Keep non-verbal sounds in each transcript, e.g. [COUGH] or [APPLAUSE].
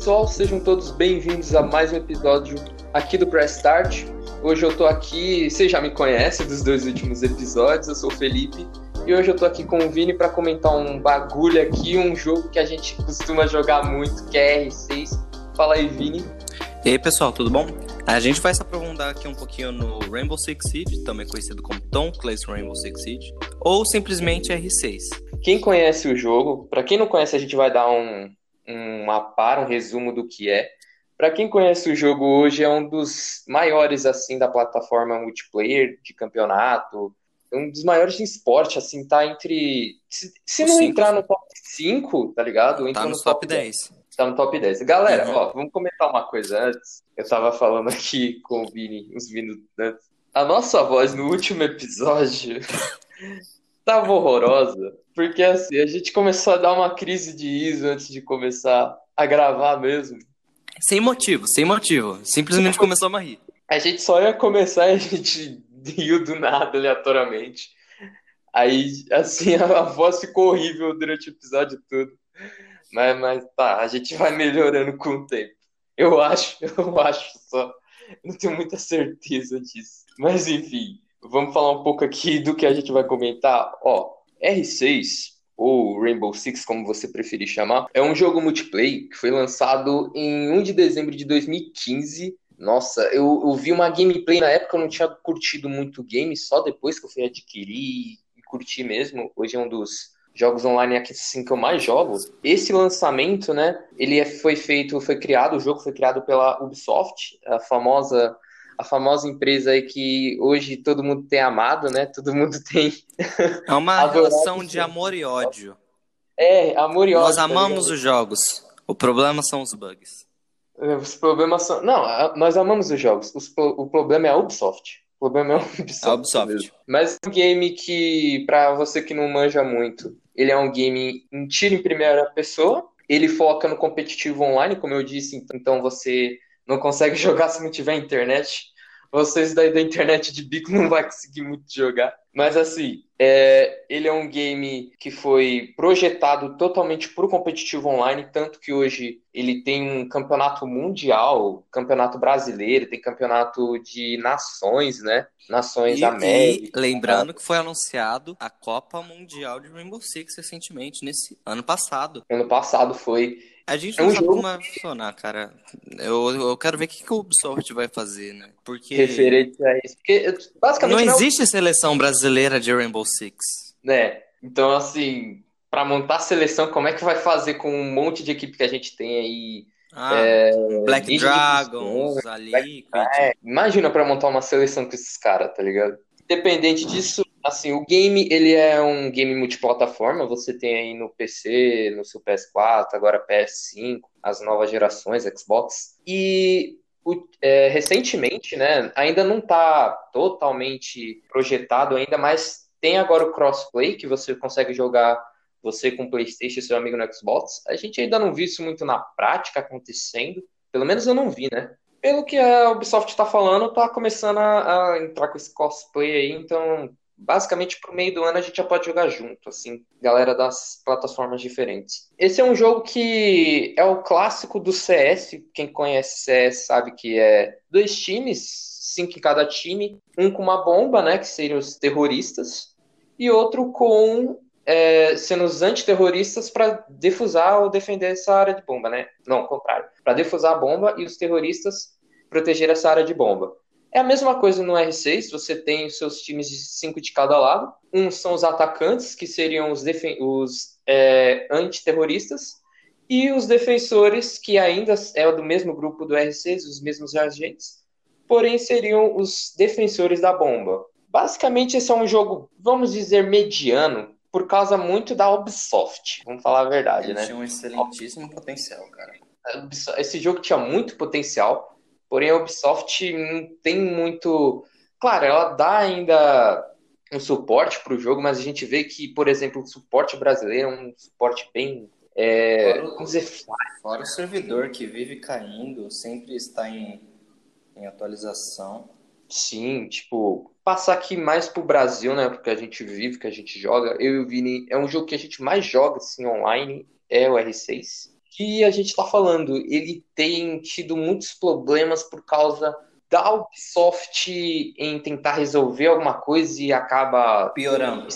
pessoal, sejam todos bem-vindos a mais um episódio aqui do Press Start. Hoje eu tô aqui, você já me conhece dos dois últimos episódios, eu sou o Felipe e hoje eu tô aqui com o Vini para comentar um bagulho aqui, um jogo que a gente [LAUGHS] costuma jogar muito, que é R6. Fala aí, Vini. E aí, pessoal, tudo bom? A gente vai se aprofundar aqui um pouquinho no Rainbow Six Siege, também conhecido como Tom Clancy Rainbow Six Siege, ou simplesmente R6. Quem conhece o jogo, para quem não conhece, a gente vai dar um, um mapa, um resumo do que é. Para quem conhece o jogo hoje, é um dos maiores assim da plataforma multiplayer de campeonato, um dos maiores de esporte, assim, tá entre. Se, se não cinco. entrar no top 5, tá ligado? Entra tá no, no top, top 10. 10. Tá no top 10. Galera, uhum. ó, vamos comentar uma coisa antes. Eu tava falando aqui com o Vini uns minutos antes. A nossa voz no último episódio [LAUGHS] tava horrorosa. Porque assim, a gente começou a dar uma crise de ISO antes de começar a gravar mesmo. Sem motivo, sem motivo. Simplesmente começou a rir. A gente só ia começar e a gente [LAUGHS] riu do nada, aleatoriamente. Aí, assim, [LAUGHS] a, voz ficou horrível durante o episódio todo. Mas, mas tá, a gente vai melhorando com o tempo. Eu acho, [LAUGHS] eu acho só. Não tenho muita certeza disso. Mas enfim, vamos falar um pouco aqui [LAUGHS] do que a gente vai comentar. Ó, R6, ou Rainbow Six, como você preferir chamar, é um jogo multiplayer que foi lançado em 1 de dezembro de 2015. Nossa, eu, eu vi uma gameplay na época, eu não tinha curtido muito o game, só depois que eu fui adquirir e curti mesmo. Hoje é um dos jogos online aqui assim que eu mais jogo. Esse lançamento, né, ele é, foi feito, foi criado, o jogo foi criado pela Ubisoft, a famosa a famosa empresa aí que hoje todo mundo tem amado, né? Todo mundo [LAUGHS] tem. É uma relação de amor e ódio. É, amor e ódio. Nós tá amamos tá os jogos. O problema são os bugs. É, os problemas são. Não, nós amamos os jogos. Os, o problema é a Ubisoft. O problema é a Ubisoft. A Ubisoft. Mas é um game que, para você que não manja muito, ele é um game em tiro em primeira pessoa. Ele foca no competitivo online, como eu disse, então você não consegue [LAUGHS] jogar se não tiver internet vocês daí da internet de bico [LAUGHS] não vai conseguir muito jogar. Mas assim, é, ele é um game que foi projetado totalmente para o competitivo online, tanto que hoje ele tem um campeonato mundial, campeonato brasileiro, tem campeonato de nações, né? Nações e, América. E lembrando que foi anunciado a Copa Mundial de Rainbow Six recentemente, nesse ano passado. Ano passado foi. A gente é não um sabe jogo... como vai funcionar, cara. Eu, eu quero ver o que, que o Ubisoft vai fazer, né? Porque. Referente a isso. Porque, basicamente, não, existe seleção brasileira de Rainbow Six. Né? Então, assim, para montar a seleção, como é que vai fazer com um monte de equipe que a gente tem aí? Ah, é, Black Dragons, ali. É, imagina para montar uma seleção com esses caras, tá ligado? Independente disso, assim, o game ele é um game multiplataforma. Você tem aí no PC, no seu PS4, agora PS5, as novas gerações, Xbox. E o, é, recentemente, né, ainda não está totalmente projetado ainda, mas tem agora o crossplay que você consegue jogar você com o PlayStation e seu amigo no Xbox. A gente ainda não viu isso muito na prática acontecendo. Pelo menos eu não vi, né? Pelo que a Ubisoft está falando, está começando a, a, entrar com esse cosplay aí, então basicamente pro meio do ano a gente já pode jogar junto, assim, galera das plataformas diferentes. Esse é um jogo que é o clássico do CS, quem conhece CS sabe que é dois times, cinco em cada time, um com uma bomba, né, que seriam os terroristas, e outro com é, sendo os antiterroristas para defusar ou defender essa área de bomba, né? Não, ao contrário, para defusar a bomba e os terroristas proteger essa área de bomba. É a mesma coisa no R6, você tem os seus times de cinco de cada lado. Um são os atacantes, que seriam os, os é, antiterroristas, e os defensores, que ainda é do mesmo grupo do R6, os mesmos agentes, porém seriam os defensores da bomba. Basicamente, esse é um jogo, vamos dizer, mediano, por causa muito da Ubisoft. Vamos falar a verdade, Ele né? Tinha um excelentíssimo potencial, cara. Esse jogo tinha muito potencial. Porém, a Ubisoft não tem muito. Claro, ela dá ainda um suporte para o jogo, mas a gente vê que, por exemplo, o suporte brasileiro é um suporte bem. É, fora, o, dizer, fora o servidor que vive caindo, sempre está em, em atualização. Sim, tipo, passar aqui mais pro Brasil, né? Porque a gente vive, que a gente joga. Eu e o Vini, é um jogo que a gente mais joga assim online, é o R6. Que a gente está falando. Ele tem tido muitos problemas por causa da Ubisoft em tentar resolver alguma coisa e acaba piorando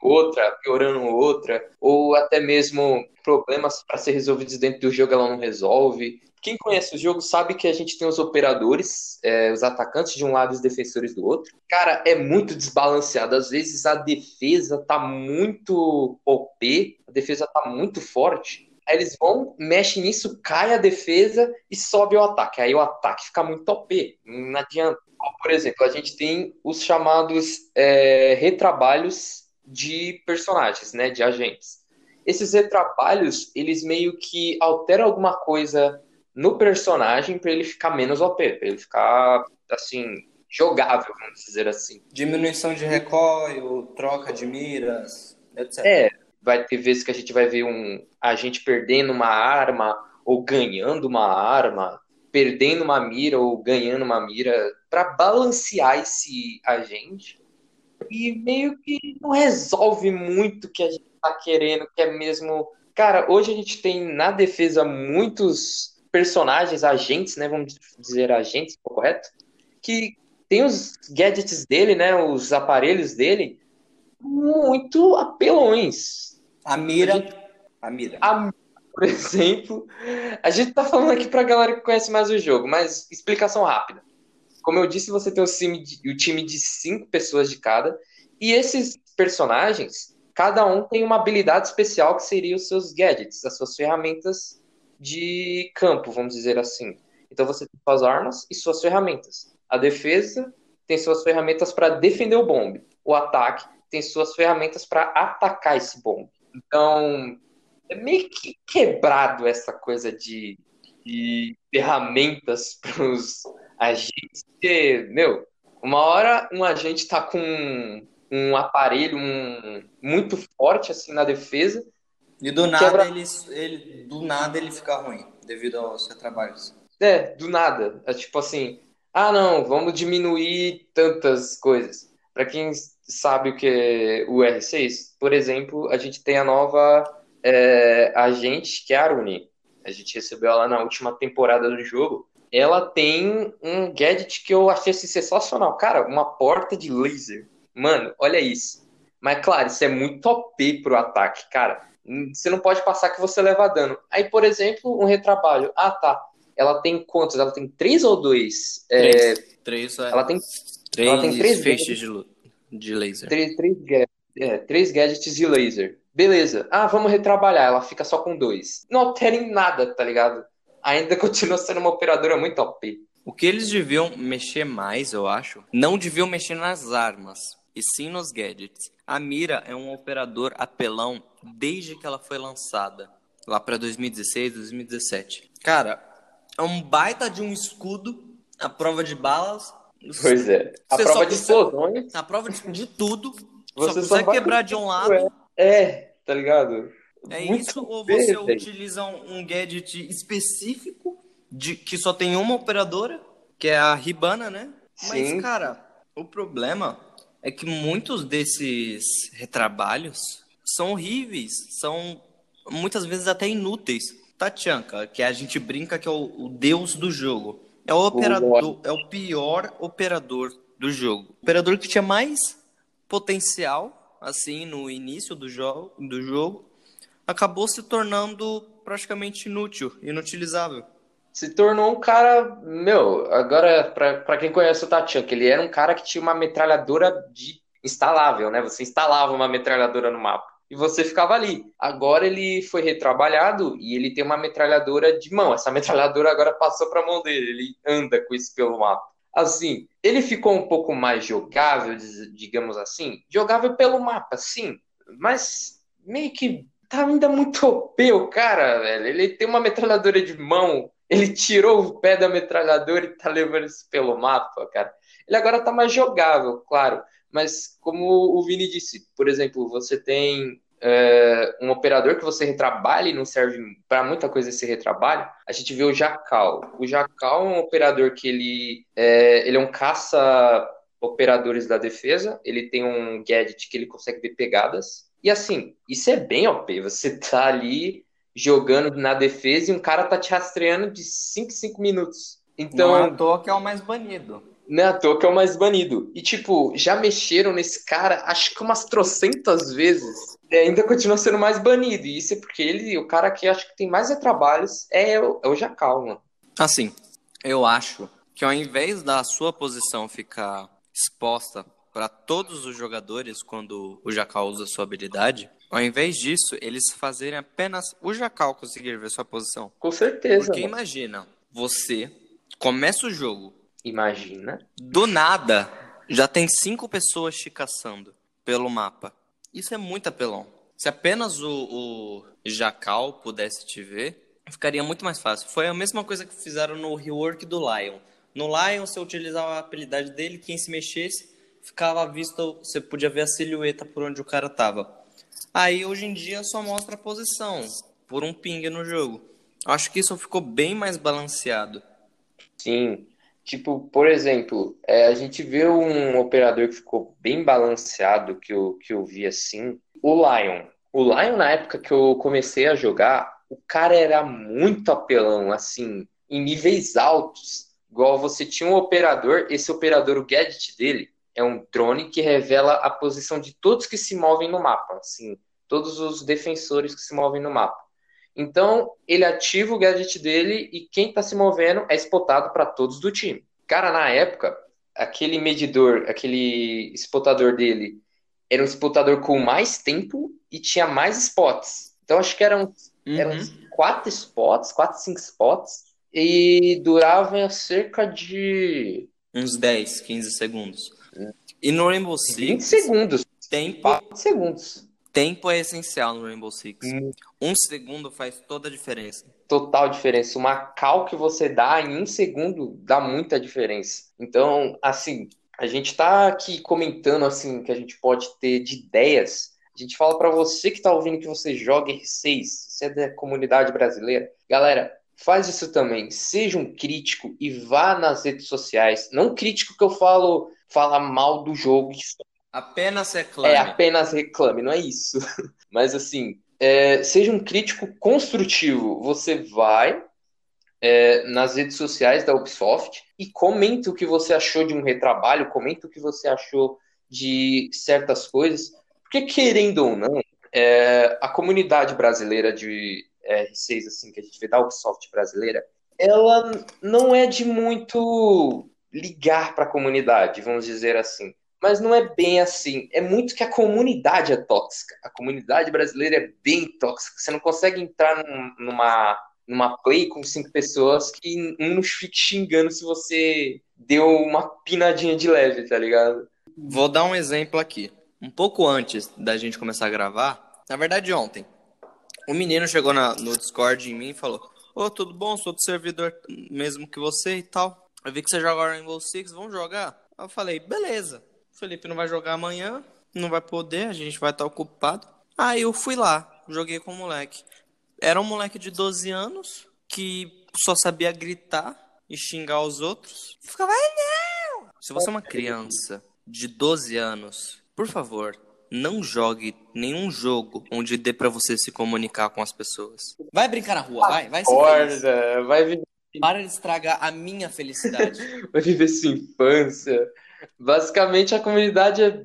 outra, piorando outra, ou até mesmo problemas para ser resolvidos dentro do jogo ela não resolve. Quem conhece o jogo sabe que a gente tem os operadores, é, os atacantes de um lado e os defensores do outro. Cara, é muito desbalanceado. Às vezes a defesa tá muito OP, a defesa tá muito forte. Aí eles vão, mexem nisso, cai a defesa e sobe o ataque. Aí o ataque fica muito OP. Não adianta. Por exemplo, a gente tem os chamados é, retrabalhos de personagens, né, de agentes. Esses retrabalhos, eles meio que alteram alguma coisa no personagem para ele ficar menos OP, para ele ficar assim jogável, vamos dizer assim. Diminuição de recoil, troca de miras, etc. É, vai ter vezes que a gente vai ver um agente perdendo uma arma ou ganhando uma arma, perdendo uma mira ou ganhando uma mira para balancear esse agente e meio que não resolve muito o que a gente tá querendo, que é mesmo. Cara, hoje a gente tem na defesa muitos personagens, agentes, né? Vamos dizer agentes, correto? Que tem os gadgets dele, né? Os aparelhos dele muito apelões. A mira. A, gente... a mira. A, por exemplo, a gente tá falando aqui pra galera que conhece mais o jogo, mas explicação rápida. Como eu disse, você tem o time, de, o time de cinco pessoas de cada. E esses personagens, cada um tem uma habilidade especial que seria os seus gadgets, as suas ferramentas de campo, vamos dizer assim. Então você tem suas armas e suas ferramentas. A defesa tem suas ferramentas para defender o bombe. O ataque tem suas ferramentas para atacar esse bombe. Então, é meio que quebrado essa coisa de, de ferramentas [LAUGHS] para os agentes. Porque, meu, uma hora um agente tá com um aparelho um, muito forte assim na defesa. E do nada quebra... ele, ele, do nada ele fica ruim devido aos retrabalhos. É, do nada. É tipo assim, ah não, vamos diminuir tantas coisas. Para quem sabe o que é o R6, por exemplo, a gente tem a nova é, agente que é a Aruni. A gente recebeu ela na última temporada do jogo ela tem um gadget que eu achei assim, sensacional. Cara, uma porta de laser. Mano, olha isso. Mas, claro, isso é muito OP pro ataque, cara. Você não pode passar que você leva dano. Aí, por exemplo, um retrabalho. Ah, tá. Ela tem quantos? Ela tem três ou dois? Três. É... Três, é. Ela tem três, ela tem três feixes de, de laser. Três, três, é, três gadgets de laser. Beleza. Ah, vamos retrabalhar. Ela fica só com dois. Não altera em nada, tá ligado? ainda [LAUGHS] continua sendo uma operadora muito OP. O que eles deviam mexer mais, eu acho, não deviam mexer nas armas, e sim nos gadgets. A Mira é um operador apelão desde que ela foi lançada, lá para 2016, 2017. Cara, é um baita de um escudo, a prova de balas. Pois é. A prova de explosões. A prova de, de tudo. Você só consegue quebrar de um lado. É, é tá ligado? É Muito isso ou você bem, utiliza um, um, gadget específico de que só tem uma operadora, que é a Ribana, né? Sim. Mas, cara, o problema é que muitos desses retrabalhos são horríveis, são muitas vezes até inúteis. Tachanka, que a gente brinca que é o, o deus do jogo, é o operador, é o pior operador do jogo. O operador que tinha mais potencial, assim, no início do jogo, do jogo acabou se tornando praticamente inútil, inutilizável. Se tornou um cara, meu, agora, para quem conhece o que ele era um cara que tinha uma metralhadora de instalável, né? Você instalava uma metralhadora no mapa e você ficava ali. Agora ele foi retrabalhado e ele tem uma metralhadora de mão. Essa [LAUGHS] metralhadora agora passou para a mão dele, ele anda com isso pelo mapa. Assim, ele ficou um pouco mais jogável, digamos assim, jogável pelo mapa, sim, mas meio que tá ainda muito OP o cara, velho. Ele tem uma metralhadora de mão. Ele tirou o pé da metralhadora e tá levando isso pelo mapa, cara. Ele agora tá mais jogável, claro. Mas como o Vini disse, por exemplo, você tem é, um operador que você retrabalha e não serve para muita coisa esse retrabalho. A gente vê o Jacal. O Jacal é um operador que ele é, ele é um caça operadores da defesa. Ele tem um gadget que ele consegue ver pegadas. E assim, isso é bem OP. Você tá ali jogando na defesa e um cara tá te rastreando de 5 5 minutos. Então, não é à toa que é o mais banido. Não é à toa que é o mais banido. E, tipo, já mexeram nesse cara, acho que umas trocentas vezes. E ainda continua sendo mais banido. E isso é porque ele, o cara que acho que tem mais trabalhos é o, é o Jacal, mano. Assim, eu acho que ao invés da sua posição ficar exposta para todos os jogadores quando o Jacal usa sua habilidade, ao invés disso, eles fazerem apenas o Jacal conseguir ver sua posição. Com certeza. Porque mano. imagina, você começa o jogo. Imagina. Do nada, já tem cinco pessoas te caçando pelo mapa. Isso é muito apelão. Se apenas o, o Jacal pudesse te ver, ficaria muito mais fácil. Foi a mesma coisa que fizeram no rework do Lion. No Lion, você utilizava a habilidade dele, quem se mexesse, ficava visto, você podia ver a silhueta por onde o cara tava. Aí hoje em dia só mostra a posição por um ping no jogo. Acho que isso ficou bem mais balanceado. Sim. Tipo, por exemplo, é, a gente vê um operador que ficou bem balanceado, que eu, que eu vi assim, o Lion. O Lion, na época que eu comecei a jogar, o cara era muito apelão, assim, em níveis altos. Igual você tinha um operador, esse operador, o gadget dele, é um drone que revela a posição de todos que se movem no mapa, assim, todos os defensores que se movem no mapa. Então, ele ativa o gadget dele e quem está se movendo é spotado para todos do time. Cara, na época, aquele medidor, aquele spotador dele era um spotador com mais tempo e tinha mais spots. Então, acho que eram, uhum. eram quatro spots, quatro, cinco spots, e durava cerca de. Uns 10, 15 segundos. E no Rainbow Six. 20 segundos. Tempo. 20 segundos. Tempo é essencial no Rainbow Six. Hum. Um segundo faz toda a diferença. Total diferença. Uma cal que você dá em um segundo dá muita diferença. Então, assim, a gente tá aqui comentando assim que a gente pode ter de ideias. A gente fala para você que tá ouvindo que você joga R6, você é da comunidade brasileira. Galera, faz isso também. Seja um crítico e vá nas redes sociais. Não crítico que eu falo falar mal do jogo. Apenas reclame. É, apenas reclame, não é isso. [LAUGHS] Mas assim, é, seja um crítico construtivo. Você vai é, nas redes sociais da Ubisoft e comenta o que você achou de um retrabalho, comenta o que você achou de certas coisas. Porque, querendo ou não, é, a comunidade brasileira de R6, assim, que a gente vê da Ubisoft brasileira, ela não é de muito ligar para a comunidade, vamos dizer assim. Mas não é bem assim. É muito que a comunidade é tóxica. A comunidade brasileira é bem tóxica. Você não consegue entrar num, numa, numa play com cinco pessoas que um não fique xingando se você deu uma pinadinha de leve, tá ligado? Vou dar um exemplo aqui. Um pouco antes da gente começar a gravar, na verdade ontem, um menino chegou na, no Discord em mim e falou: Ô, oh, tudo bom? Sou do servidor mesmo que você e tal. Eu vi que você joga Rainbow Six, vamos jogar? Eu falei, beleza. O Felipe não vai jogar amanhã, não vai poder, a gente vai estar ocupado. Aí eu fui lá, joguei com o moleque. Era um moleque de 12 anos que só sabia gritar e xingar os outros. E ficava, não! Se você é uma criança de 12 anos, por favor, não jogue nenhum jogo onde dê para você se comunicar com as pessoas. Vai brincar na rua, vai, vai. Acorda, vai viver para de estragar a minha felicidade. [LAUGHS] Vai viver sua infância. Basicamente, a comunidade é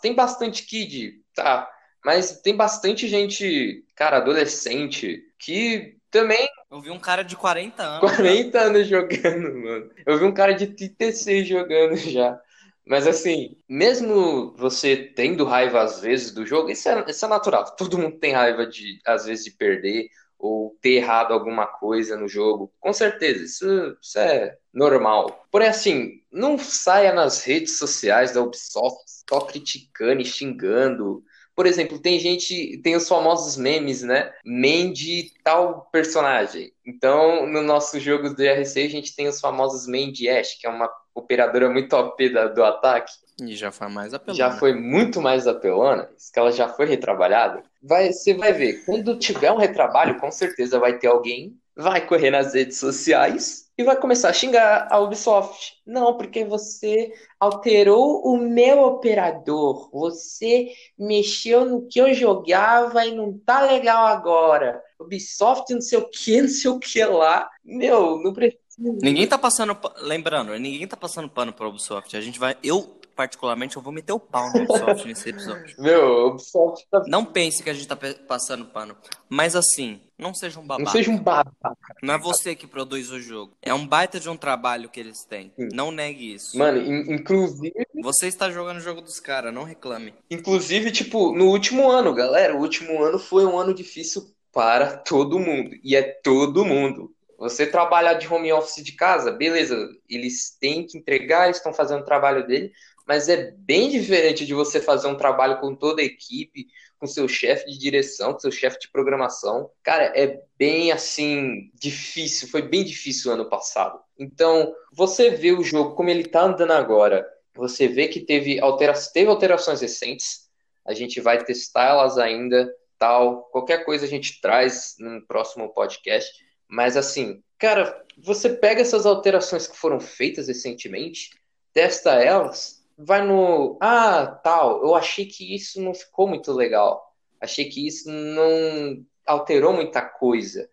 tem bastante kid, tá? Mas tem bastante gente, cara, adolescente, que também. Eu vi um cara de 40 anos. 40 anos jogando, mano. Eu vi um cara de 36 jogando já. Mas assim, mesmo você tendo raiva às vezes do jogo, isso é, isso é natural. Todo mundo tem raiva de, às vezes, de perder ou ter errado alguma coisa no jogo. Com certeza, isso, isso é normal. Porém, assim, não saia nas redes sociais da Ubisoft só criticando e xingando. Por exemplo, tem gente, tem os famosos memes, né? Meme de tal personagem. Então, no nosso jogo do RC, a gente tem os famosos main de Ash, que é uma operadora muito OP da, do ataque. E já foi mais apelona. Já foi muito mais apelona, que ela já foi retrabalhada. Vai, você vai ver, quando tiver um retrabalho, com certeza vai ter alguém vai correr nas redes sociais e vai começar a xingar a Ubisoft. Não, porque você alterou o meu operador. Você mexeu no que eu jogava e não tá legal agora. Ubisoft, não sei o que, não sei o que lá. Meu, não precisa. Ninguém tá passando. Lembrando, ninguém tá passando pano pra Ubisoft. A gente vai. Eu, particularmente, eu vou meter o pau no Ubisoft nesse episódio. [LAUGHS] Meu, Ubisoft tá. Não pense que a gente tá passando pano. Mas assim, não seja um babaca. Não seja um babaca. Não é você que produz o jogo. É um baita de um trabalho que eles têm. Sim. Não negue isso. Mano, in inclusive. Você está jogando o jogo dos caras, não reclame. Inclusive, tipo, no último ano, galera, o último ano foi um ano difícil para todo mundo. E é todo mundo. Você trabalha de home office de casa, beleza, eles têm que entregar, eles estão fazendo o trabalho dele, mas é bem diferente de você fazer um trabalho com toda a equipe, com seu chefe de direção, com seu chefe de programação. Cara, é bem assim difícil, foi bem difícil ano passado. Então, você vê o jogo como ele tá andando agora, você vê que teve, altera teve alterações recentes, a gente vai testar elas ainda, tal. Qualquer coisa a gente traz no próximo podcast. Mas assim, cara, você pega essas alterações que foram feitas recentemente, testa elas, vai no. Ah, tal, eu achei que isso não ficou muito legal. Achei que isso não alterou muita coisa.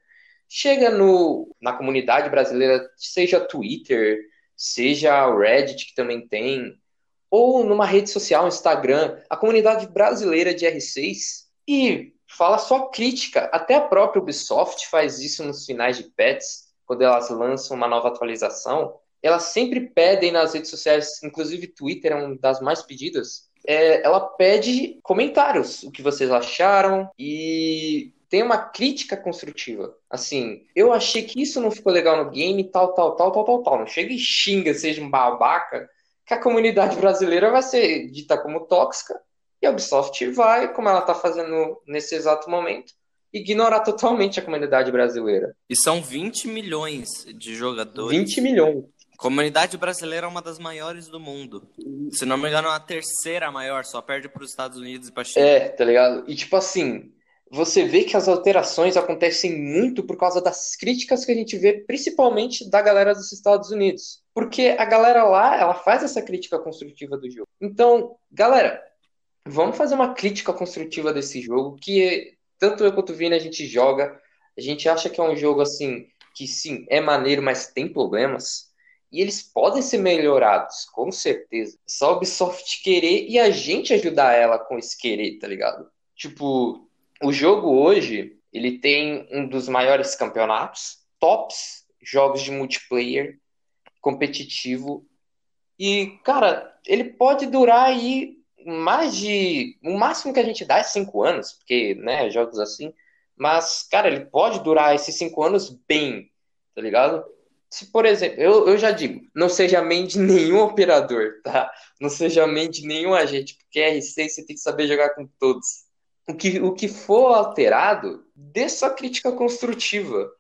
Chega no, na comunidade brasileira, seja Twitter, seja Reddit, que também tem, ou numa rede social, Instagram, a comunidade brasileira de R6, e fala só crítica. Até a própria Ubisoft faz isso nos finais de patches, quando elas lançam uma nova atualização. Elas sempre pedem nas redes sociais, inclusive Twitter é uma das mais pedidas. É, ela pede comentários, o que vocês acharam e tem uma crítica construtiva. Assim, eu achei que isso não ficou legal no game, tal, tal, tal, tal, tal, tal. Não chega e xinga, seja um babaca, que a comunidade [LAUGHS] brasileira vai ser dita como tóxica e a Ubisoft vai, como ela está fazendo nesse exato momento, ignorar totalmente a comunidade brasileira. E são 20 milhões de jogadores. 20 milhões. A comunidade brasileira é uma das maiores do mundo. Se não me engano, é a terceira maior, só perde para os Estados Unidos e para China. É, tá ligado? E tipo assim, você vê que as alterações acontecem muito por causa das críticas que a gente vê, principalmente da galera dos Estados Unidos. Porque a galera lá, ela faz essa crítica construtiva do jogo. Então, galera, vamos fazer uma crítica construtiva desse jogo, que tanto eu quanto o Vini a gente joga, a gente acha que é um jogo assim, que sim, é maneiro, mas tem problemas. E eles podem ser melhorados, com certeza. Só a Ubisoft querer e a gente ajudar ela com esse querer, tá ligado? Tipo, o jogo hoje, ele tem um dos maiores campeonatos, tops jogos de multiplayer competitivo. E, cara, ele pode durar aí mais de. O máximo que a gente dá é cinco anos, porque, né, jogos assim. Mas, cara, ele pode durar esses cinco anos bem, tá ligado? Se, por exemplo, eu, eu já digo, não seja main de nenhum operador, tá? Não seja main de nenhum agente, porque R6 você tem que saber jogar com todos. O que, o que for alterado, dê sua crítica construtiva.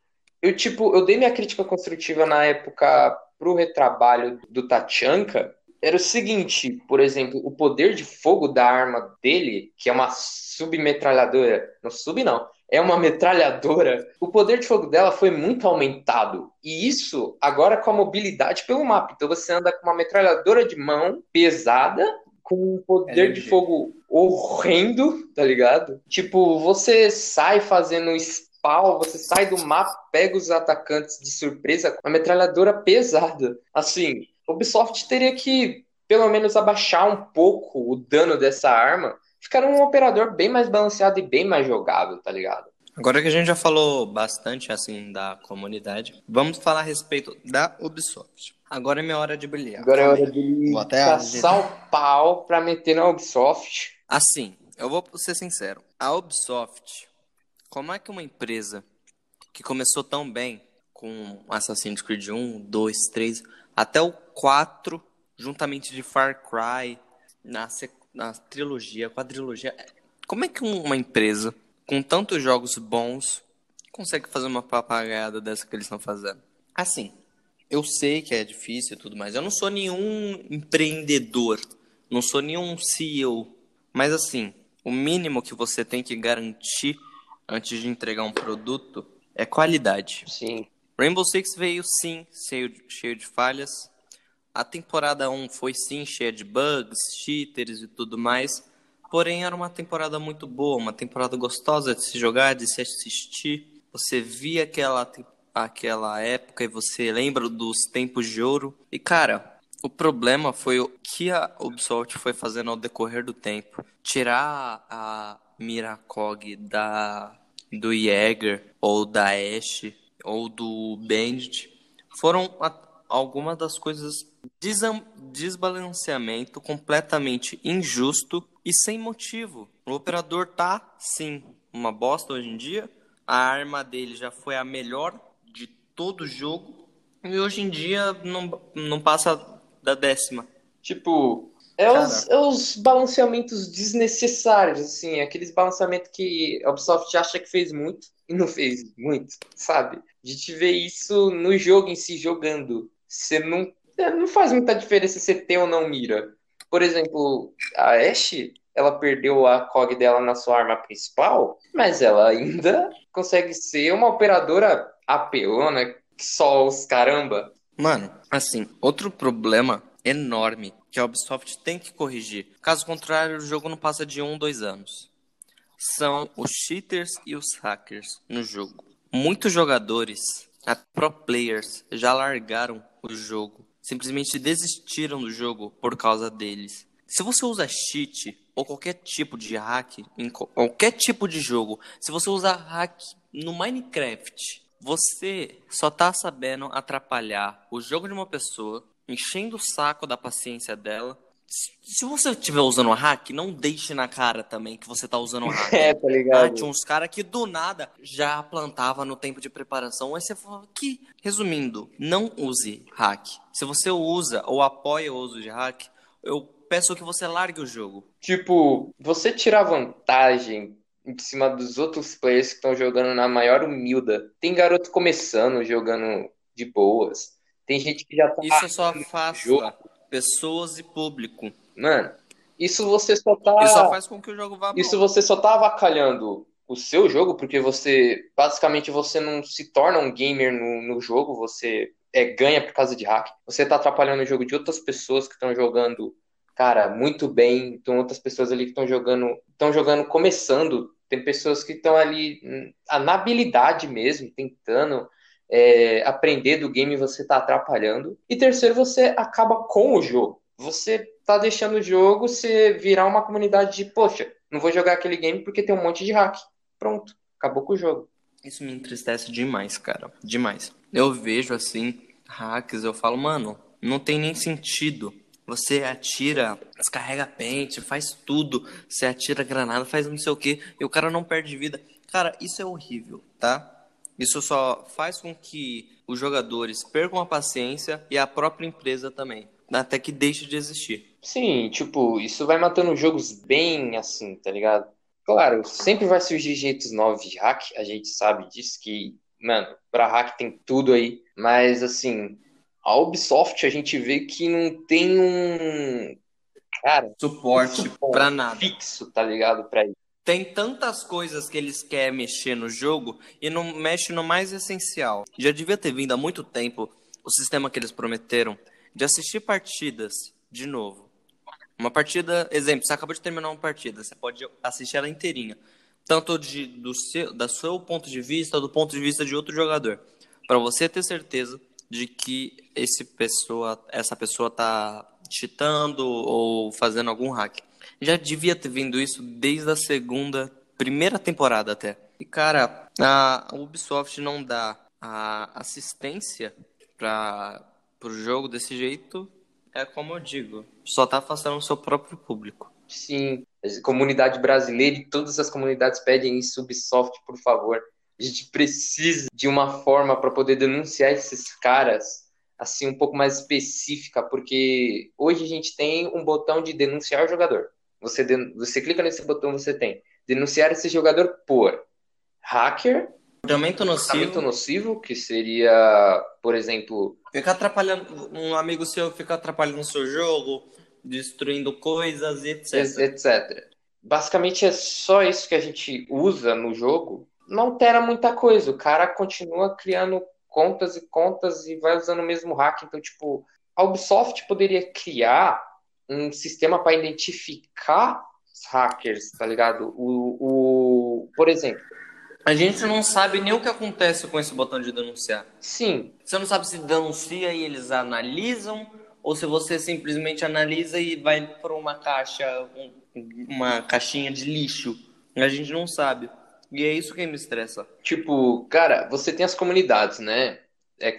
Eu, tipo, eu dei minha crítica construtiva na época pro retrabalho do Tachanka, era o seguinte, por exemplo, o poder de fogo da arma dele, que é uma submetralhadora, não sub não, é uma metralhadora, o poder de fogo dela foi muito aumentado. E isso agora com a mobilidade pelo mapa. Então você anda com uma metralhadora de mão pesada, com um poder de fogo horrendo, tá ligado? Tipo, você sai fazendo spawn, você sai do mapa, pega os atacantes de surpresa com a metralhadora pesada. Assim, Ubisoft teria que, pelo menos, abaixar um pouco o dano dessa arma, ficar um operador bem mais balanceado e bem mais jogável, tá ligado? Agora que a gente já falou bastante assim da comunidade, vamos falar a respeito da Ubisoft. Agora é minha hora de brilhar. Agora é hora de vou até passar o pau pra meter na Ubisoft. Assim, eu vou ser sincero. A Ubisoft, como é que uma empresa que começou tão bem com Assassin's Creed 1, 2, 3, até o 4, juntamente de Far Cry, na, na trilogia, quadrilogia. Como é que uma empresa com tantos jogos bons consegue fazer uma papagaiada dessa que eles estão fazendo? Assim, eu sei que é difícil e tudo mais. Eu não sou nenhum empreendedor, não sou nenhum CEO, mas assim, o mínimo que você tem que garantir antes de entregar um produto é qualidade. Sim. Rainbow Six veio sim, cheio, cheio de falhas. A temporada 1 foi sim cheia de bugs, cheaters e tudo mais. Porém, era uma temporada muito boa, uma temporada gostosa de se jogar, de se assistir. Você via aquela, aquela época e você lembra dos tempos de ouro. E, cara, o problema foi o que a Ubisoft foi fazendo ao decorrer do tempo. Tirar a Miracog da do Jäger ou da Ashe ou do Bandit foram algumas das coisas desbalanceamento completamente injusto e sem motivo. O operador tá sim uma bosta hoje em dia. A arma dele já foi a melhor de todo o jogo e hoje em dia não, não passa da décima. Tipo, é os, é os, balanceamentos desnecessários, assim, aqueles balanceamentos que a Ubisoft acha que fez muito e não fez muito, sabe? A gente vê isso no jogo em si, jogando. Você não, é, não faz muita diferença se ter ou não mira. Por exemplo, a Ashe, ela perdeu a COG dela na sua arma principal, mas ela ainda consegue ser uma operadora apelona, que só os caramba. Mano, assim, outro problema enorme que a Ubisoft tem que corrigir. Caso contrário, o jogo não passa de um, dois anos. São os cheaters e os hackers no jogo. Muitos jogadores, pro players, já largaram o jogo. Simplesmente desistiram do jogo por causa deles. Se você usa cheat ou qualquer tipo de hack em qualquer tipo de jogo, se você usar hack no Minecraft, você só tá sabendo atrapalhar o jogo de uma pessoa enchendo o saco da paciência dela. Se você estiver usando hack, não deixe na cara também que você tá usando hack. [LAUGHS] É, tá ligado? Ah, tinha uns caras que do nada já plantava no tempo de preparação. Aí você fala que, resumindo, não use hack. Se você usa ou apoia o uso de hack, eu peço que você largue o jogo. Tipo, você tirar vantagem em cima dos outros players que estão jogando na maior humilda. Tem garoto começando jogando de boas. Tem gente que já tá. Isso só afasta pessoas e público. Mano, isso você só tá. Isso só faz com que o jogo vá Isso você só tá avacalhando o seu jogo, porque você. Basicamente, você não se torna um gamer no, no jogo, você é, ganha por causa de hack. Você tá atrapalhando o jogo de outras pessoas que estão jogando, cara, muito bem. Então, outras pessoas ali que estão jogando. Estão jogando começando. Tem pessoas que estão ali hum, na habilidade mesmo, tentando é, aprender do game você está atrapalhando. E terceiro, você acaba com o jogo. Você está deixando o jogo se virar uma comunidade de, poxa, não vou jogar aquele game porque tem um monte de hack. Pronto, acabou com o jogo. Isso me entristece demais, cara. Demais. Eu vejo assim, hacks, eu falo, mano, não tem nem sentido. Você atira, descarrega pente, faz tudo. Você atira granada, faz não sei o que, e o cara não perde vida. Cara, isso é horrível, tá? Isso só faz com que os jogadores percam a paciência e a própria empresa também, até que deixe de existir. Sim, tipo, isso vai matando jogos bem assim, tá ligado? Claro, sempre vai surgir jeitos novos de hack, a gente sabe disso que, mano, pra hack tem tudo aí, mas assim, a Ubisoft a gente vê que não tem um cara, suporte, suporte para nada fixo, tá ligado, para isso. Tem tantas coisas que eles querem mexer no jogo e não mexe no mais essencial. Já devia ter vindo há muito tempo o sistema que eles prometeram de assistir partidas de novo. Uma partida, exemplo, você acabou de terminar uma partida, você pode assistir ela inteirinha, tanto de, do seu, da seu ponto de vista, do ponto de vista de outro jogador, para você ter certeza de que esse pessoa, essa pessoa está cheatando ou fazendo algum hack. Já devia ter vindo isso desde a segunda, primeira temporada até. E cara, a Ubisoft não dá a assistência para o jogo desse jeito, é como eu digo, só tá afastando o seu próprio público. Sim, comunidade brasileira e todas as comunidades pedem isso, Ubisoft, por favor. A gente precisa de uma forma para poder denunciar esses caras assim um pouco mais específica, porque hoje a gente tem um botão de denunciar o jogador. Você, você clica nesse botão, você tem denunciar esse jogador por hacker, comportamento nocivo. nocivo, que seria, por exemplo, ficar atrapalhando um amigo seu fica atrapalhando o seu jogo, destruindo coisas, etc. etc. Basicamente é só isso que a gente usa no jogo não altera muita coisa. O cara continua criando contas e contas e vai usando o mesmo hack. Então, tipo, a Ubisoft poderia criar um sistema para identificar hackers, tá ligado? O, o, por exemplo, a gente não sabe nem o que acontece com esse botão de denunciar. Sim. Você não sabe se denuncia e eles analisam ou se você simplesmente analisa e vai para uma caixa, uma caixinha de lixo. A gente não sabe. E é isso que me estressa. Tipo, cara, você tem as comunidades, né?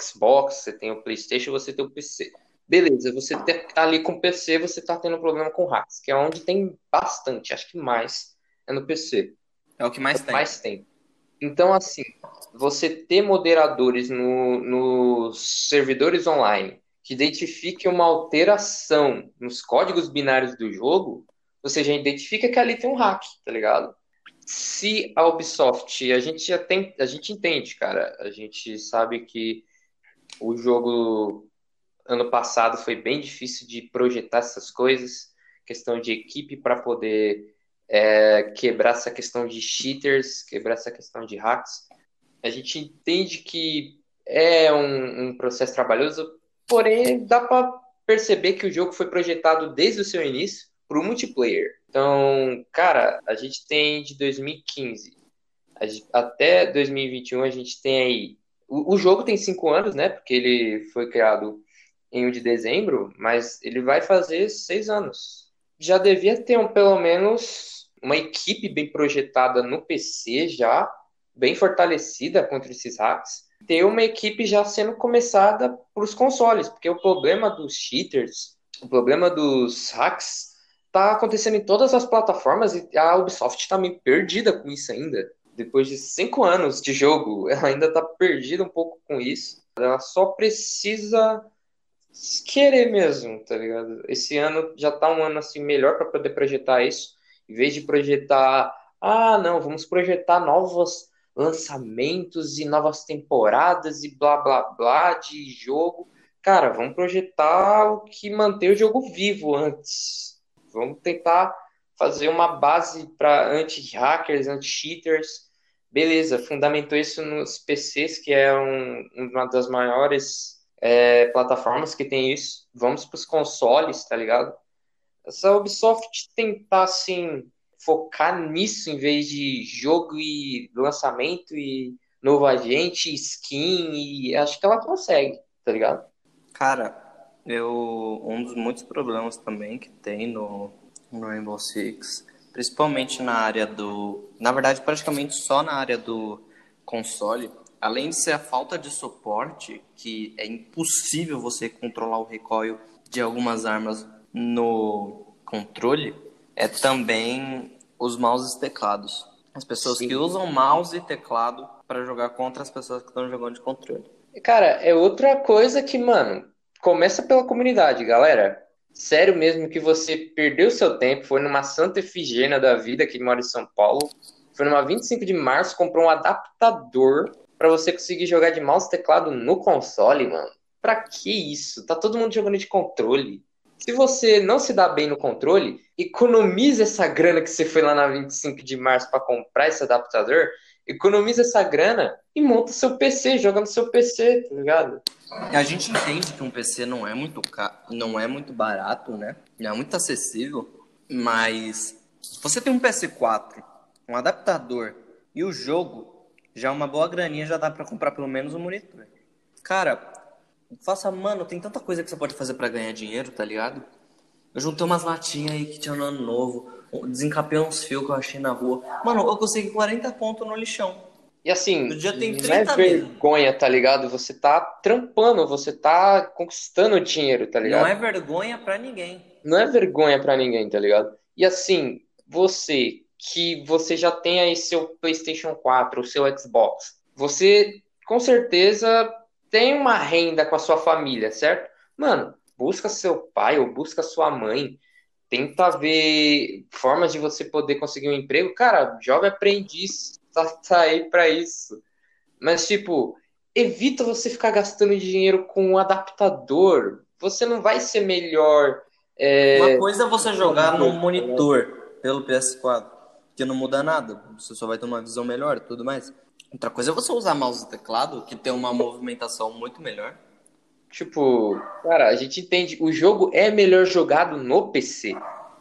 Xbox, você tem o PlayStation, você tem o PC. Beleza, você tá ali com o PC, você tá tendo problema com hacks, que é onde tem bastante, acho que mais é no PC. É o que mais é tem. Mais tem. Então, assim, você ter moderadores no, nos servidores online que identifique uma alteração nos códigos binários do jogo, você já identifica que ali tem um hack, tá ligado? Se a Ubisoft, a gente já tem, a gente entende, cara, a gente sabe que o jogo ano passado foi bem difícil de projetar essas coisas, questão de equipe para poder é, quebrar essa questão de cheaters, quebrar essa questão de hacks. A gente entende que é um, um processo trabalhoso, porém dá para perceber que o jogo foi projetado desde o seu início para o multiplayer. Então, cara, a gente tem de 2015 até 2021 a gente tem aí. O, o jogo tem cinco anos, né? Porque ele foi criado em 1 de dezembro, mas ele vai fazer seis anos. Já devia ter um, pelo menos uma equipe bem projetada no PC já, bem fortalecida contra esses hacks. Ter uma equipe já sendo começada para os consoles, porque o problema dos cheaters, o problema dos hacks, está acontecendo em todas as plataformas e a Ubisoft está meio perdida com isso ainda. Depois de cinco anos de jogo, [LAUGHS] ela ainda está perdida um pouco com isso. Ela só precisa querer mesmo, tá ligado? Esse ano já tá um ano assim melhor para poder projetar isso, em vez de projetar, ah, não, vamos projetar novos lançamentos e novas temporadas e blá blá blá de jogo. Cara, vamos projetar o que manter o jogo vivo antes. Vamos tentar fazer uma base para anti-hackers, anti-cheaters. Beleza, fundamentou isso nos PCs, que é um, uma das maiores é, plataformas que tem isso. Vamos para os consoles, tá ligado? Essa Ubisoft tentar, assim, focar nisso em vez de jogo e lançamento e novo agente, skin, e acho que ela consegue, tá ligado? Cara, eu um dos muitos problemas também que tem no, no Rainbow Six, principalmente na área do, na verdade, praticamente só na área do console, além de ser a falta de suporte, que é impossível você controlar o recoil de algumas armas no controle, é também os mouses e teclados. As pessoas Sim. que usam mouse e teclado para jogar contra as pessoas que estão jogando de controle. Cara, é outra coisa que, mano, começa pela comunidade, galera. Sério mesmo que você perdeu seu tempo, foi numa Santa Efigênia da vida que mora em São Paulo, foi numa 25 de março, comprou um adaptador para você conseguir jogar de mouse e teclado no console, mano. Pra que isso? Tá todo mundo jogando de controle. Se você não se dá bem no controle, economiza essa grana que você foi lá na 25 de março para comprar esse adaptador, economiza essa grana e monta seu PC, joga no seu PC, tá ligado? A gente entende que um PC não é muito caro, não é muito barato, né? Não é muito acessível, mas você tem um PS4, um adaptador e o jogo já uma boa graninha já dá para comprar pelo menos um monitor. Cara, faça, mano, tem tanta coisa que você pode fazer para ganhar dinheiro, tá ligado? Eu juntei umas latinhas aí que tinha no ano novo, desencapei uns fios que eu achei na rua. Mano, eu consegui 40 pontos no lixão. E assim, não é vergonha, tá ligado? Você tá trampando, você tá conquistando dinheiro, tá ligado? Não é vergonha para ninguém. Não é vergonha para ninguém, tá ligado? E assim, você que você já tem aí seu PlayStation 4, o seu Xbox, você com certeza tem uma renda com a sua família, certo? Mano, busca seu pai ou busca sua mãe, tenta ver formas de você poder conseguir um emprego. Cara, jovem aprendiz tá, tá aí para isso. Mas, tipo, evita você ficar gastando dinheiro com um adaptador. Você não vai ser melhor. É... Uma coisa é você jogar no monitor pelo PS4. Que não muda nada. Você só vai ter uma visão melhor e tudo mais. Outra coisa é você usar mouse e teclado, que tem uma movimentação muito melhor. Tipo, cara, a gente entende, o jogo é melhor jogado no PC.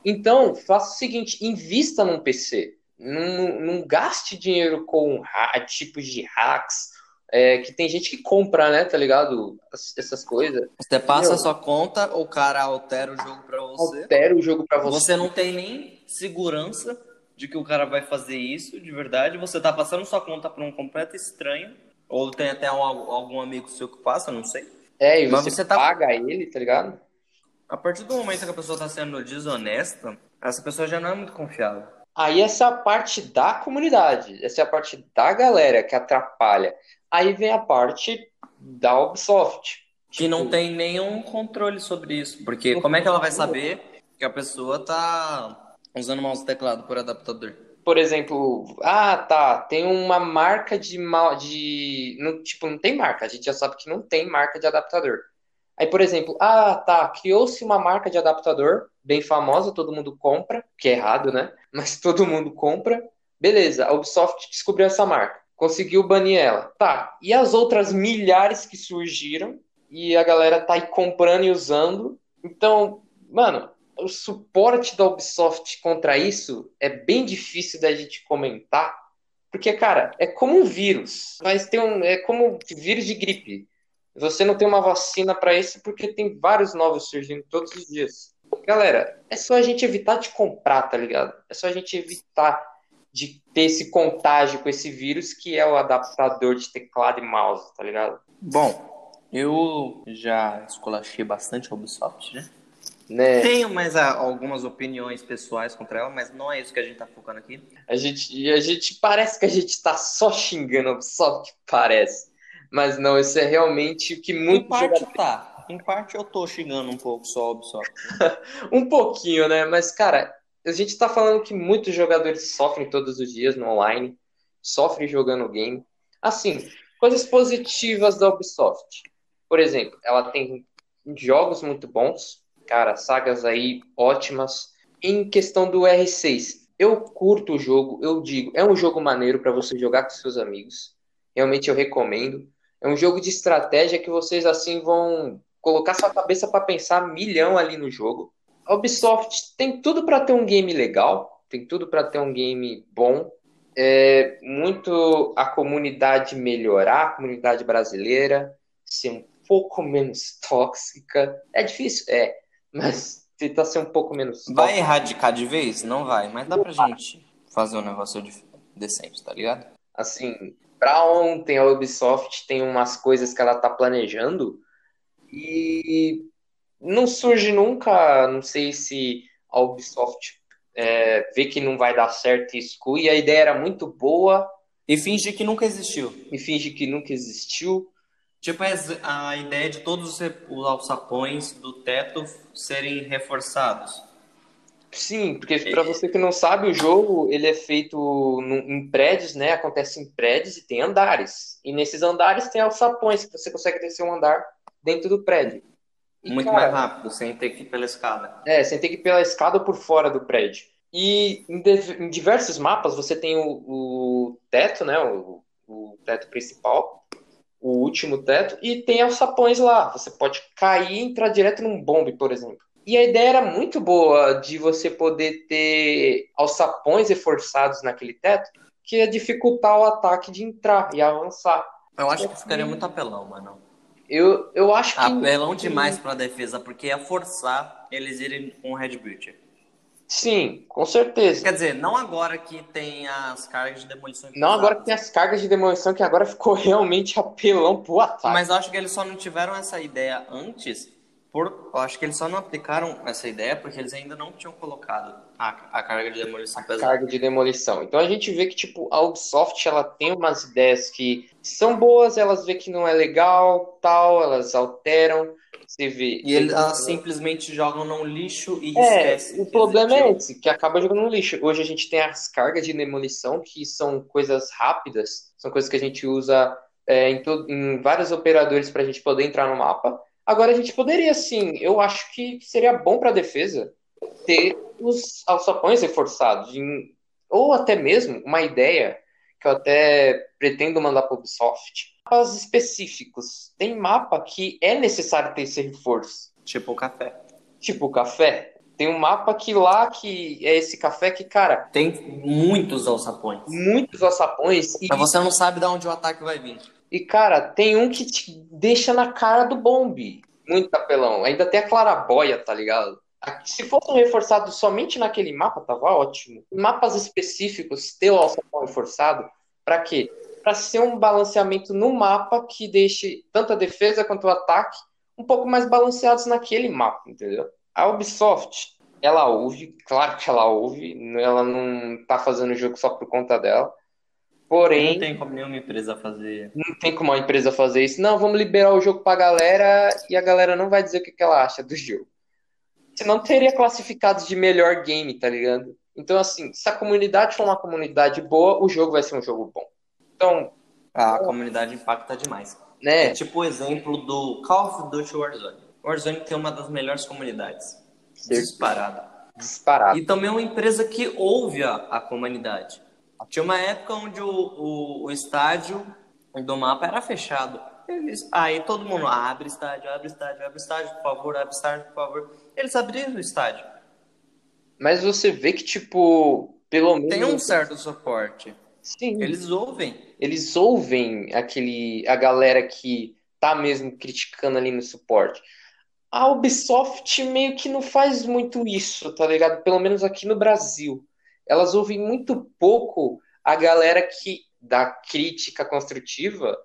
Então, faça o seguinte, invista num PC. Não, não gaste dinheiro com tipos de hacks, é, que tem gente que compra, né, tá ligado? Essas coisas. Você passa Meu, a sua conta, o cara altera o jogo pra você. Altera o jogo pra você. Você não tem nem segurança de que o cara vai fazer isso de verdade. Você tá passando sua conta pra um completo estranho. Ou tem até um, algum amigo seu que passa, não sei. É, e você, você tá... paga ele, tá ligado? A partir do momento que a pessoa tá sendo desonesta, essa pessoa já não é muito confiável. Aí essa é a parte da comunidade, essa é a parte da galera que atrapalha. Aí vem a parte da Ubisoft. Que tipo... não tem nenhum controle sobre isso. Porque como é que ela vai saber que a pessoa tá usando mouse e teclado por adaptador? Por exemplo, ah, tá, tem uma marca de de, não, tipo, não tem marca, a gente já sabe que não tem marca de adaptador. Aí, por exemplo, ah, tá, criou-se uma marca de adaptador bem famosa, todo mundo compra, que é errado, né? Mas [LAUGHS] todo mundo compra. Beleza, a Ubisoft descobriu essa marca, conseguiu banir ela. Tá, e as outras milhares que surgiram e a galera tá aí comprando e usando. Então, mano, o suporte da Ubisoft contra isso é bem difícil da gente comentar, porque, cara, é como um vírus. Mas tem um, é como vírus de gripe. Você não tem uma vacina para isso porque tem vários novos surgindo todos os dias. Galera, é só a gente evitar de comprar, tá ligado? É só a gente evitar de ter esse contágio com esse vírus que é o adaptador de teclado e mouse, tá ligado? Bom, eu já esculachei bastante a Ubisoft, né? Né? Tenho mais algumas opiniões pessoais contra ela, mas não é isso que a gente tá focando aqui. A gente, a gente parece que a gente tá só xingando, só que parece. Mas não, isso é realmente o que muito. Em parte tá. Em parte eu tô xingando um pouco só Ubisoft. [LAUGHS] um pouquinho, né? Mas, cara, a gente tá falando que muitos jogadores sofrem todos os dias no online, sofrem jogando game. Assim, coisas positivas da Ubisoft. Por exemplo, ela tem jogos muito bons, Cara, sagas aí ótimas. Em questão do R6, eu curto o jogo, eu digo, é um jogo maneiro para você jogar com seus amigos. Realmente eu recomendo. É um jogo de estratégia que vocês assim vão colocar sua cabeça para pensar milhão ali no jogo. A Ubisoft tem tudo para ter um game legal, tem tudo para ter um game bom. É muito a comunidade melhorar, a comunidade brasileira ser um pouco menos [LAUGHS] tóxica. É difícil, é, mas tentar ser um pouco menos. Vai erradicar de vez? Não vai, mas dá pra gente fazer um negócio decente, tá ligado? Assim, pra ontem a Ubisoft tem umas coisas que ela tá planejando e não surge nunca, não sei se a Ubisoft é, vê que não vai dar certo e exclui, e a ideia era muito boa. E finge que nunca existiu. E finge que nunca existiu. Tipo, a ideia de todos os alçapões do teto serem reforçados. Sim, porque para você que não sabe, o jogo ele é feito no, em prédios, né? Acontece em prédios e tem andares. E nesses andares tem alçapões que você consegue descer um andar dentro do prédio. E, Muito cara, mais rápido, sem ter que ir pela escada. É, sem ter que ir pela escada ou por fora do prédio. E em, de, em diversos mapas você tem o, o teto, né? O, o teto principal o último teto, e tem alçapões lá. Você pode cair e entrar direto num bombe, por exemplo. E a ideia era muito boa de você poder ter alçapões reforçados naquele teto, que ia dificultar o ataque de entrar e avançar. Eu acho que ficaria muito apelão, mano. Eu, eu acho que. Apelão demais pra defesa, porque ia forçar eles irem com o Red Breacher. Sim, com certeza. Quer dizer, não agora que tem as cargas de demolição. Não agora que tem as cargas de demolição, que agora ficou [LAUGHS] realmente apelão pro ataque. Mas eu acho que eles só não tiveram essa ideia antes. Por, eu acho que eles só não aplicaram essa ideia porque eles ainda não tinham colocado a, a carga de demolição a pesada. Carga de demolição. Então a gente vê que tipo a Ubisoft ela tem umas ideias que são boas, elas vê que não é legal, tal, elas alteram. Você vê. E eles simplesmente jogam no lixo e é, esquecem. O problema é esse, que acaba jogando no lixo. Hoje a gente tem as cargas de demolição, que são coisas rápidas, são coisas que a gente usa é, em, em vários operadores para a gente poder entrar no mapa. Agora a gente poderia, sim, eu acho que seria bom para a defesa ter os alçapões reforçados. Em, ou até mesmo uma ideia que eu até pretendo mandar para o Ubisoft. Mapas específicos. Tem mapa que é necessário ter esse reforço. Tipo o café. Tipo o café. Tem um mapa que lá que é esse café que, cara. Tem muitos alçapões. Muitos alçapões. E... Mas você não sabe de onde o ataque vai vir. E, cara, tem um que te deixa na cara do bombe. Muito apelão. Ainda tem a clarabóia, tá ligado? Se fosse um reforçado somente naquele mapa, tava ótimo. Mapas específicos, ter o alçapão reforçado, para quê? Para ser um balanceamento no mapa que deixe tanto a defesa quanto o ataque um pouco mais balanceados naquele mapa, entendeu? A Ubisoft, ela ouve, claro que ela ouve, ela não tá fazendo o jogo só por conta dela. Porém. Não tem como nenhuma empresa fazer. Não tem como uma empresa fazer isso. Não, vamos liberar o jogo pra galera e a galera não vai dizer o que ela acha do jogo. Você não teria classificados de melhor game, tá ligado? Então, assim, se a comunidade for uma comunidade boa, o jogo vai ser um jogo bom. Então. A comunidade impacta demais. Né? É tipo o exemplo do Call of Duty Warzone. Warzone tem uma das melhores comunidades. Disparado. Disparado. E também é uma empresa que ouve a, a comunidade. Tinha uma época onde o, o, o estádio do mapa era fechado. Eles, aí todo mundo abre estádio, abre estádio, abre estádio, por favor, abre estádio, por favor. Eles abriram o estádio. Mas você vê que, tipo, pelo menos. Tem um certo suporte. Sim. Eles ouvem. Eles ouvem aquele. a galera que tá mesmo criticando ali no suporte. A Ubisoft meio que não faz muito isso, tá ligado? Pelo menos aqui no Brasil. Elas ouvem muito pouco a galera que dá crítica construtiva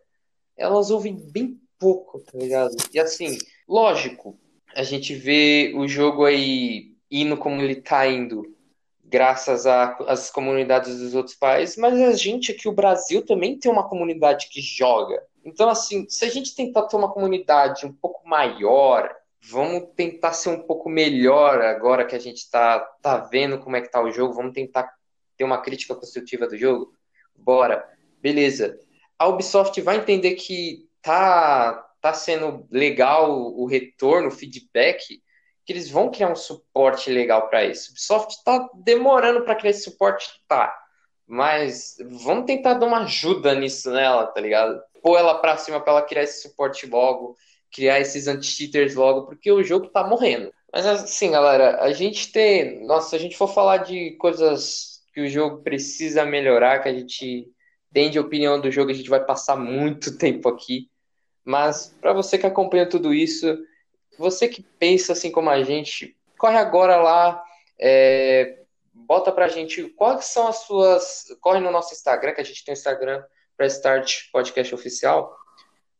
elas ouvem bem pouco, tá ligado? E assim, lógico, a gente vê o jogo aí indo como ele tá indo, graças às comunidades dos outros países, mas a gente aqui, o Brasil, também tem uma comunidade que joga. Então, assim, se a gente tentar ter uma comunidade um pouco maior, vamos tentar ser um pouco melhor agora que a gente tá, tá vendo como é que tá o jogo, vamos tentar ter uma crítica construtiva do jogo? Bora. Beleza a Ubisoft vai entender que tá, tá sendo legal o retorno, o feedback, que eles vão criar um suporte legal para isso. A Ubisoft está demorando para criar esse suporte, tá. Mas vamos tentar dar uma ajuda nisso nela, tá ligado? Pôr ela para cima para ela criar esse suporte logo, criar esses anti-cheaters logo, porque o jogo tá morrendo. Mas assim, galera, a gente tem. Nossa, se a gente for falar de coisas que o jogo precisa melhorar, que a gente tem de opinião do jogo, a gente vai passar muito [LAUGHS] tempo aqui. Mas para você que acompanha tudo isso, você que pensa assim como a gente, corre agora lá, é, bota pra gente quais são as suas. Corre no nosso Instagram, que a gente tem o Instagram para Start Podcast Oficial.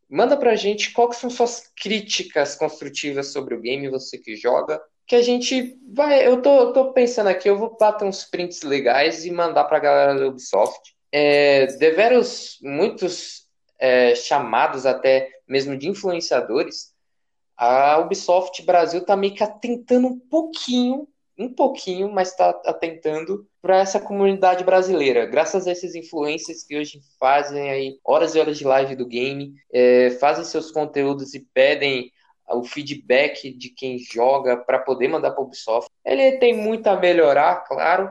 Manda pra gente quais são suas críticas construtivas sobre o game, você que joga. Que a gente vai. Eu tô, eu tô pensando aqui, eu vou bater uns prints legais e mandar pra galera do Ubisoft é, deveros muitos é, chamados até mesmo de influenciadores, a Ubisoft Brasil está meio que atentando um pouquinho, um pouquinho, mas está atentando para essa comunidade brasileira. Graças a esses influencers que hoje fazem aí horas e horas de live do game, é, fazem seus conteúdos e pedem o feedback de quem joga para poder mandar para Ubisoft. Ele tem muito a melhorar, claro,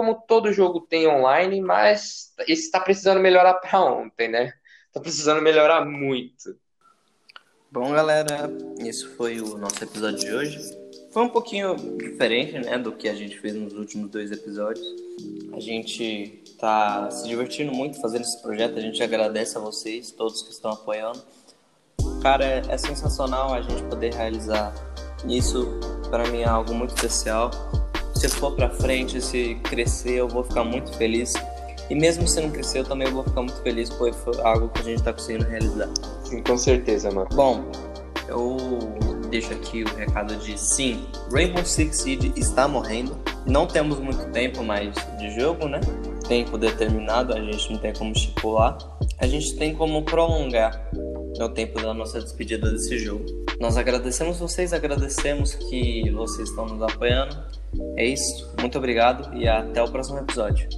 como todo jogo tem online, mas esse está precisando melhorar para ontem, né? Está precisando melhorar muito. Bom, galera, esse foi o nosso episódio de hoje. Foi um pouquinho diferente, né, do que a gente fez nos últimos dois episódios. A gente tá se divertindo muito fazendo esse projeto. A gente agradece a vocês, todos que estão apoiando. Cara, é, é sensacional a gente poder realizar isso. Para mim é algo muito especial se for para frente, se crescer, eu vou ficar muito feliz. E mesmo se não crescer, eu também vou ficar muito feliz, pois foi algo que a gente tá conseguindo realizar. Sim, com certeza, mano. Bom, eu deixo aqui o recado de sim, Rainbow Six Siege está morrendo. Não temos muito tempo mais de jogo, né? Tempo determinado, a gente não tem como estipular. A gente tem como prolongar o tempo da nossa despedida desse jogo. Nós agradecemos vocês, agradecemos que vocês estão nos apoiando. É isso, muito obrigado e até o próximo episódio.